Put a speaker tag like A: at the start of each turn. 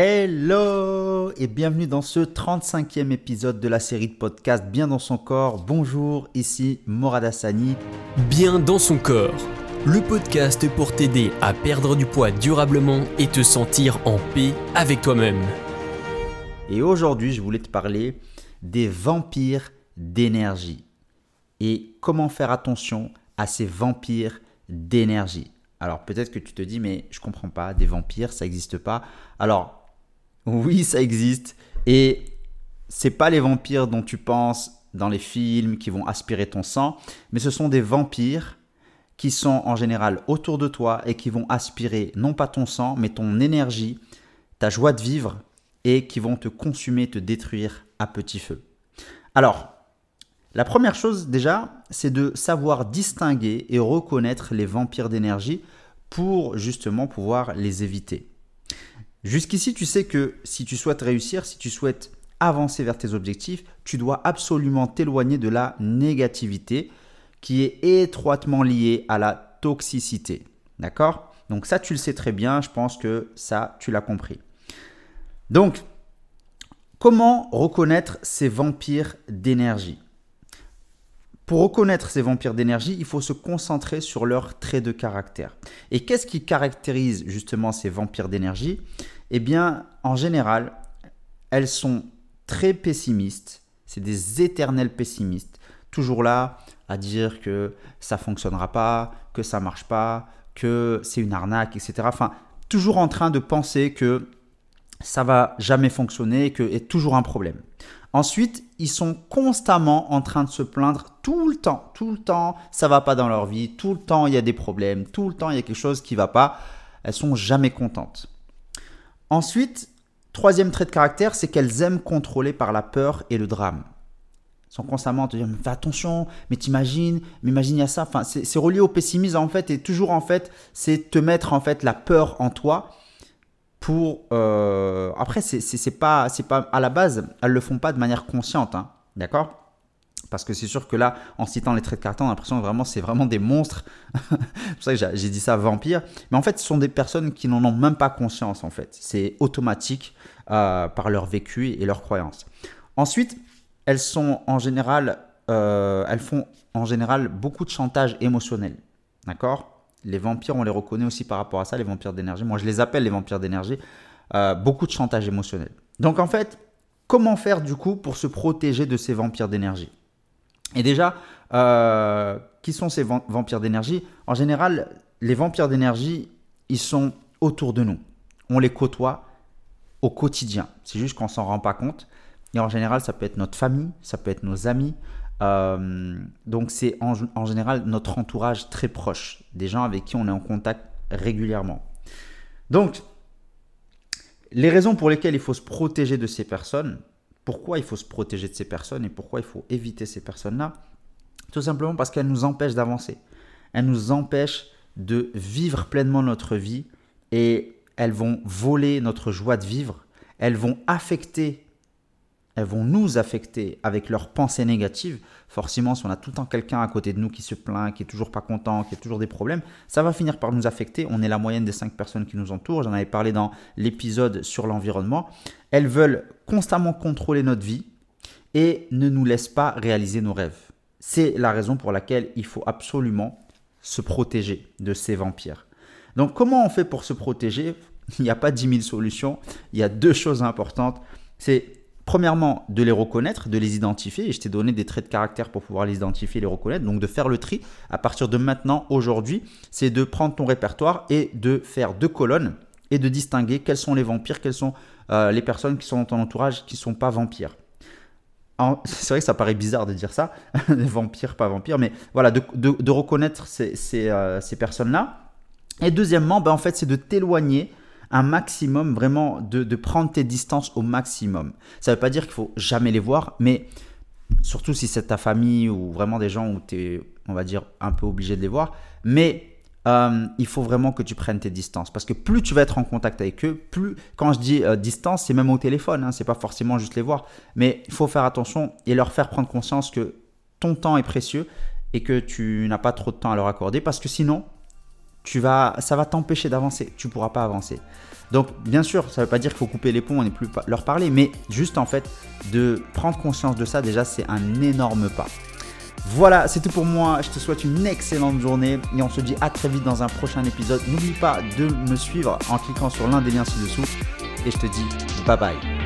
A: Hello et bienvenue dans ce 35e épisode de la série de podcast Bien dans son corps. Bonjour, ici Morad Hassani.
B: Bien dans son corps, le podcast pour t'aider à perdre du poids durablement et te sentir en paix avec toi-même.
A: Et aujourd'hui, je voulais te parler des vampires d'énergie et comment faire attention à ces vampires d'énergie. Alors peut-être que tu te dis mais je comprends pas, des vampires, ça n'existe pas. Alors oui, ça existe. Et c'est pas les vampires dont tu penses dans les films qui vont aspirer ton sang, mais ce sont des vampires qui sont en général autour de toi et qui vont aspirer non pas ton sang, mais ton énergie, ta joie de vivre et qui vont te consumer, te détruire à petit feu. Alors, la première chose déjà, c'est de savoir distinguer et reconnaître les vampires d'énergie pour justement pouvoir les éviter. Jusqu'ici, tu sais que si tu souhaites réussir, si tu souhaites avancer vers tes objectifs, tu dois absolument t'éloigner de la négativité qui est étroitement liée à la toxicité. D'accord? Donc ça, tu le sais très bien, je pense que ça, tu l'as compris. Donc, comment reconnaître ces vampires d'énergie? Pour reconnaître ces vampires d'énergie, il faut se concentrer sur leurs traits de caractère. Et qu'est-ce qui caractérise justement ces vampires d'énergie? Eh bien, en général, elles sont très pessimistes. C'est des éternels pessimistes. Toujours là à dire que ça fonctionnera pas, que ça marche pas, que c'est une arnaque, etc. Enfin, toujours en train de penser que ça va jamais fonctionner, que est toujours un problème. Ensuite, ils sont constamment en train de se plaindre tout le temps, tout le temps, ça va pas dans leur vie, tout le temps il y a des problèmes, tout le temps il y a quelque chose qui va pas. Elles sont jamais contentes. Ensuite, troisième trait de caractère, c'est qu'elles aiment contrôler par la peur et le drame. Elles sont constamment à te dire fais attention, mais t'imagines, mais imagine il y a ça. Enfin, c'est relié au pessimisme en fait et toujours en fait, c'est te mettre en fait la peur en toi Euh, après, c'est pas, c'est pas à la base, elles le font pas de manière consciente, hein, d'accord? Parce que c'est sûr que là, en citant les traits de caractère, on a l'impression vraiment c'est vraiment des monstres. c'est pour ça que j'ai dit ça vampire. Mais en fait, ce sont des personnes qui n'en ont même pas conscience en fait. C'est automatique euh, par leur vécu et leur croyance. Ensuite, elles sont en général, euh, elles font en général beaucoup de chantage émotionnel. D'accord? Les vampires, on les reconnaît aussi par rapport à ça, les vampires d'énergie. Moi, je les appelle les vampires d'énergie. Euh, beaucoup de chantage émotionnel. Donc, en fait, comment faire du coup pour se protéger de ces vampires d'énergie? Et déjà, euh, qui sont ces vampires d'énergie? En général, les vampires d'énergie, ils sont autour de nous. On les côtoie au quotidien. C'est juste qu'on s'en rend pas compte. Et en général, ça peut être notre famille, ça peut être nos amis, euh, donc c'est en, général notre entourage très proche, des gens avec qui on est en contact régulièrement. Donc, les raisons pour lesquelles il faut se protéger de ces personnes, pourquoi il faut se protéger de ces personnes et pourquoi il faut éviter ces personnes-là, tout simplement parce qu'elles nous empêchent d'avancer. Elles nous empêchent de vivre pleinement notre vie et elles vont voler notre joie de vivre, elles vont affecter elles vont nous affecter avec leurs pensées négatives. Forcément, si on a tout le temps quelqu'un à côté de nous qui se plaint, qui est toujours pas content, qui a toujours des problèmes, ça va finir par nous affecter. On est la moyenne des cinq personnes qui nous entourent. J'en avais parlé dans l'épisode sur l'environnement. Elles veulent constamment contrôler notre vie et ne nous laissent pas réaliser nos rêves. C'est la raison pour laquelle il faut absolument se protéger de ces vampires. Donc comment on fait pour se protéger? Il n'y a pas 10 000 solutions. Il y a deux choses importantes. C'est premièrement, de les reconnaître, de les identifier. Et je t'ai donné des traits de caractère pour pouvoir les identifier et les reconnaître. Donc de faire le tri à partir de maintenant, aujourd'hui, c'est de prendre ton répertoire et de faire deux colonnes et de distinguer quels sont les vampires, quelles sont euh, les personnes qui sont dans ton entourage qui ne sont pas vampires. C'est vrai que ça paraît bizarre de dire ça, vampires, pas vampires, mais voilà, de, reconnaître ces, euh, ces personnes-là. Et deuxièmement, ben en fait, c'est de t'éloigner un maximum, vraiment de, prendre tes distances au maximum. Ça ne veut pas dire qu'il faut jamais les voir, mais surtout si c'est ta famille ou vraiment des gens où tu es, on va dire, un peu obligé de les voir. Mais euh, il faut vraiment que tu prennes tes distances. Parce que plus tu vas être en contact avec eux, plus, quand je dis euh, distance, c'est même au téléphone, hein, c'est pas forcément juste les voir. Mais il faut faire attention et leur faire prendre conscience que ton temps est précieux et que tu n'as pas trop de temps à leur accorder parce que sinon, tu vas, ça va t'empêcher d'avancer. Tu pourras pas avancer. Donc, bien sûr, ça ne veut pas dire qu'il faut couper les ponts et ne plus leur parler, mais juste en fait, de prendre conscience de ça, déjà, c'est un énorme pas. Voilà, c'est tout pour moi. Je te souhaite une excellente journée et on se dit à très vite dans un prochain épisode. N'oublie pas de me suivre en cliquant sur l'un des liens ci-dessous et je te dis bye bye.